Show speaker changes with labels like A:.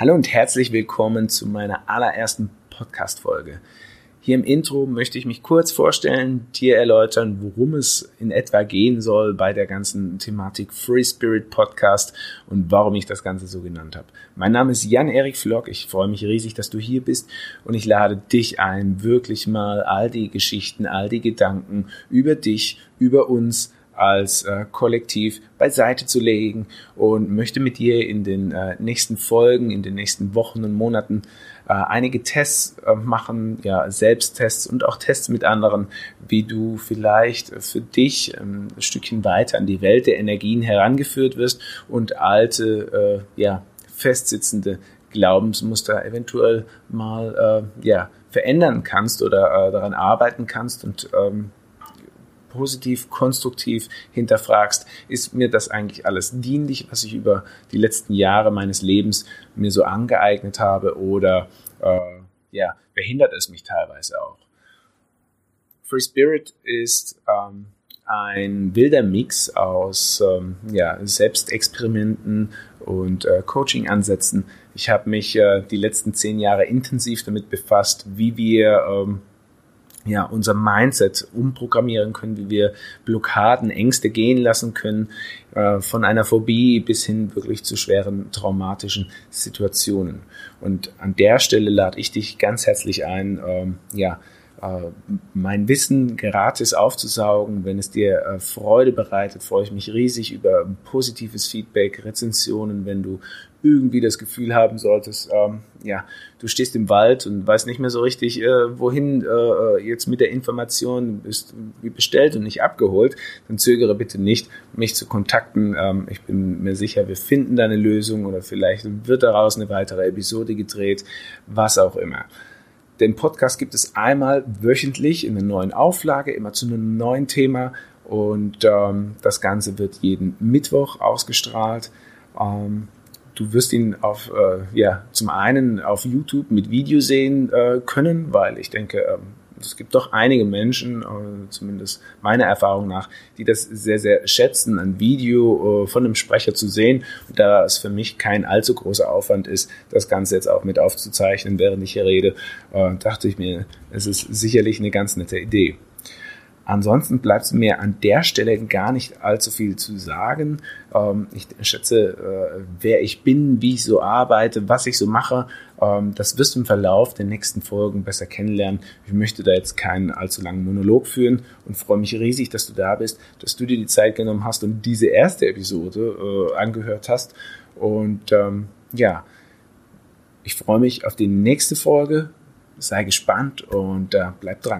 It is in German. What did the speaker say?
A: Hallo und herzlich willkommen zu meiner allerersten Podcast-Folge. Hier im Intro möchte ich mich kurz vorstellen, dir erläutern, worum es in etwa gehen soll bei der ganzen Thematik Free Spirit Podcast und warum ich das Ganze so genannt habe. Mein Name ist Jan-Erik Flock. Ich freue mich riesig, dass du hier bist und ich lade dich ein, wirklich mal all die Geschichten, all die Gedanken über dich, über uns, als äh, Kollektiv beiseite zu legen und möchte mit dir in den äh, nächsten Folgen, in den nächsten Wochen und Monaten äh, einige Tests äh, machen, ja, Selbsttests und auch Tests mit anderen, wie du vielleicht für dich ähm, ein Stückchen weiter an die Welt der Energien herangeführt wirst und alte, äh, ja, festsitzende Glaubensmuster eventuell mal äh, ja, verändern kannst oder daran arbeiten kannst und ähm, positiv, konstruktiv hinterfragst, ist mir das eigentlich alles dienlich, was ich über die letzten Jahre meines Lebens mir so angeeignet habe oder äh, ja, behindert es mich teilweise auch. Free Spirit ist ähm, ein wilder Mix aus ähm, ja, Selbstexperimenten und äh, Coaching-Ansätzen. Ich habe mich äh, die letzten zehn Jahre intensiv damit befasst, wie wir ähm, ja, unser Mindset umprogrammieren können, wie wir Blockaden, Ängste gehen lassen können, äh, von einer Phobie bis hin wirklich zu schweren traumatischen Situationen. Und an der Stelle lade ich dich ganz herzlich ein, ähm, ja, mein Wissen gratis aufzusaugen. Wenn es dir äh, Freude bereitet, freue ich mich riesig über positives Feedback, Rezensionen, wenn du irgendwie das Gefühl haben solltest, ähm, ja, du stehst im Wald und weißt nicht mehr so richtig, äh, wohin äh, jetzt mit der Information bist wie bestellt und nicht abgeholt, dann zögere bitte nicht, mich zu kontakten. Ähm, ich bin mir sicher, wir finden da eine Lösung oder vielleicht wird daraus eine weitere Episode gedreht, was auch immer. Den Podcast gibt es einmal wöchentlich in einer neuen Auflage, immer zu einem neuen Thema. Und ähm, das Ganze wird jeden Mittwoch ausgestrahlt. Ähm, du wirst ihn auf, äh, ja, zum einen auf YouTube mit Video sehen äh, können, weil ich denke, ähm, es gibt doch einige Menschen, äh, zumindest meiner Erfahrung nach, die das sehr, sehr schätzen, ein Video äh, von einem Sprecher zu sehen. Da es für mich kein allzu großer Aufwand ist, das Ganze jetzt auch mit aufzuzeichnen, während ich hier rede, äh, dachte ich mir, es ist sicherlich eine ganz nette Idee. Ansonsten bleibt mir an der Stelle gar nicht allzu viel zu sagen. Ähm, ich schätze, äh, wer ich bin, wie ich so arbeite, was ich so mache, ähm, das wirst du im Verlauf der nächsten Folgen besser kennenlernen. Ich möchte da jetzt keinen allzu langen Monolog führen und freue mich riesig, dass du da bist, dass du dir die Zeit genommen hast und diese erste Episode äh, angehört hast. Und ähm, ja, ich freue mich auf die nächste Folge. Sei gespannt und äh, bleib dran.